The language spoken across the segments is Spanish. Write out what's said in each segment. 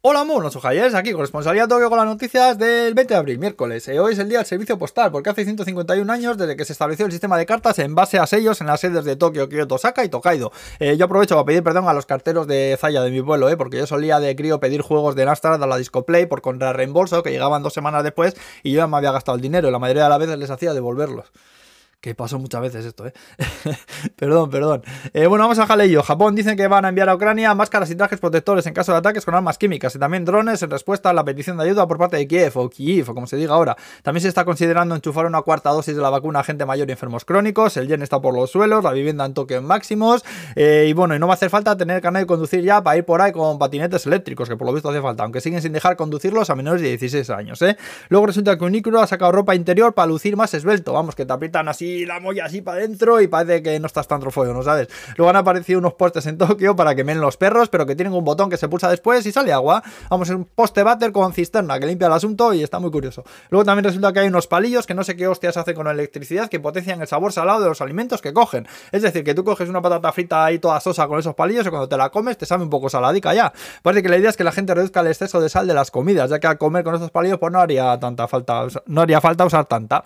Hola monos ojayes, aquí corresponsalía Tokio con las noticias del 20 de abril, miércoles. Eh, hoy es el día del servicio postal, porque hace 151 años desde que se estableció el sistema de cartas en base a sellos en las sedes de Tokio, Kyoto, Osaka y Tokaido. Eh, yo aprovecho para pedir perdón a los carteros de Zaya de mi pueblo, eh, porque yo solía de crío pedir juegos de Nastar a la Disco Play por contra reembolso, que llegaban dos semanas después y yo ya me había gastado el dinero y la mayoría de las veces les hacía devolverlos. Que pasó muchas veces esto, ¿eh? perdón, perdón. Eh, bueno, vamos a Jaleillo. Japón dicen que van a enviar a Ucrania máscaras y trajes protectores en caso de ataques con armas químicas y también drones en respuesta a la petición de ayuda por parte de Kiev o Kiev, o como se diga ahora. También se está considerando enchufar una cuarta dosis de la vacuna a gente mayor y enfermos crónicos. El yen está por los suelos, la vivienda en en máximos. Eh, y bueno, y no va a hacer falta tener carnet de conducir ya para ir por ahí con patinetes eléctricos, que por lo visto hace falta, aunque siguen sin dejar conducirlos a menores de 16 años, ¿eh? Luego resulta que Unicuro ha sacado ropa interior para lucir más esbelto. Vamos, que te aprietan así la molla así adentro y parece que no estás tan trofeo, ¿no sabes? Luego han aparecido unos postes en Tokio para que men los perros, pero que tienen un botón que se pulsa después y sale agua. Vamos, un poste váter con cisterna que limpia el asunto y está muy curioso. Luego también resulta que hay unos palillos que no sé qué hostias hace con electricidad que potencian el sabor salado de los alimentos que cogen. Es decir, que tú coges una patata frita ahí toda sosa con esos palillos y cuando te la comes te sabe un poco saladica ya. Parece que la idea es que la gente reduzca el exceso de sal de las comidas, ya que al comer con esos palillos pues no haría tanta falta, no haría falta usar tanta.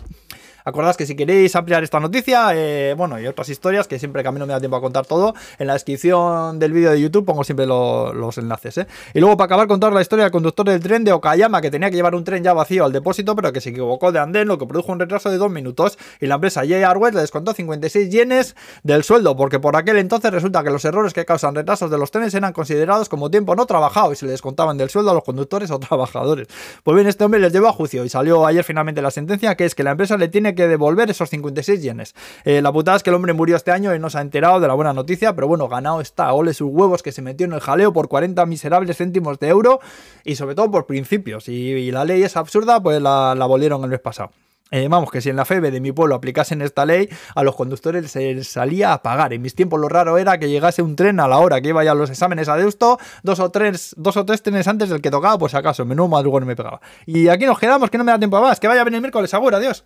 Acordad que si queréis ampliar esta noticia, eh, bueno, y otras historias, que siempre que a mí no me da tiempo a contar todo, en la descripción del vídeo de YouTube pongo siempre los enlaces. ¿eh? Y luego, para acabar, contar la historia del conductor del tren de Okayama, que tenía que llevar un tren ya vacío al depósito, pero que se equivocó de andén, lo que produjo un retraso de dos minutos. Y la empresa J. Airways le descontó 56 yenes del sueldo, porque por aquel entonces resulta que los errores que causan retrasos de los trenes eran considerados como tiempo no trabajado y se le descontaban del sueldo a los conductores o trabajadores. Pues bien, este hombre les llevó a juicio y salió ayer finalmente la sentencia, que es que la empresa le tiene que devolver esos 56 yenes. Eh, la putada es que el hombre murió este año y no se ha enterado de la buena noticia, pero bueno, ganado está, ole sus huevos que se metió en el jaleo por 40 miserables céntimos de euro y sobre todo por principios. Y, la ley es absurda, pues la, la volvieron el mes pasado. Eh, vamos, que si en la FEBE de mi pueblo aplicasen esta ley, a los conductores se les salía a pagar. En mis tiempos lo raro era que llegase un tren a la hora que iba ya a los exámenes a Deusto, dos o tres, dos o tres trenes antes del que tocaba, pues acaso, menudo madrugón me pegaba. Y aquí nos quedamos, que no me da tiempo más. Que vaya a venir el miércoles, seguro, adiós.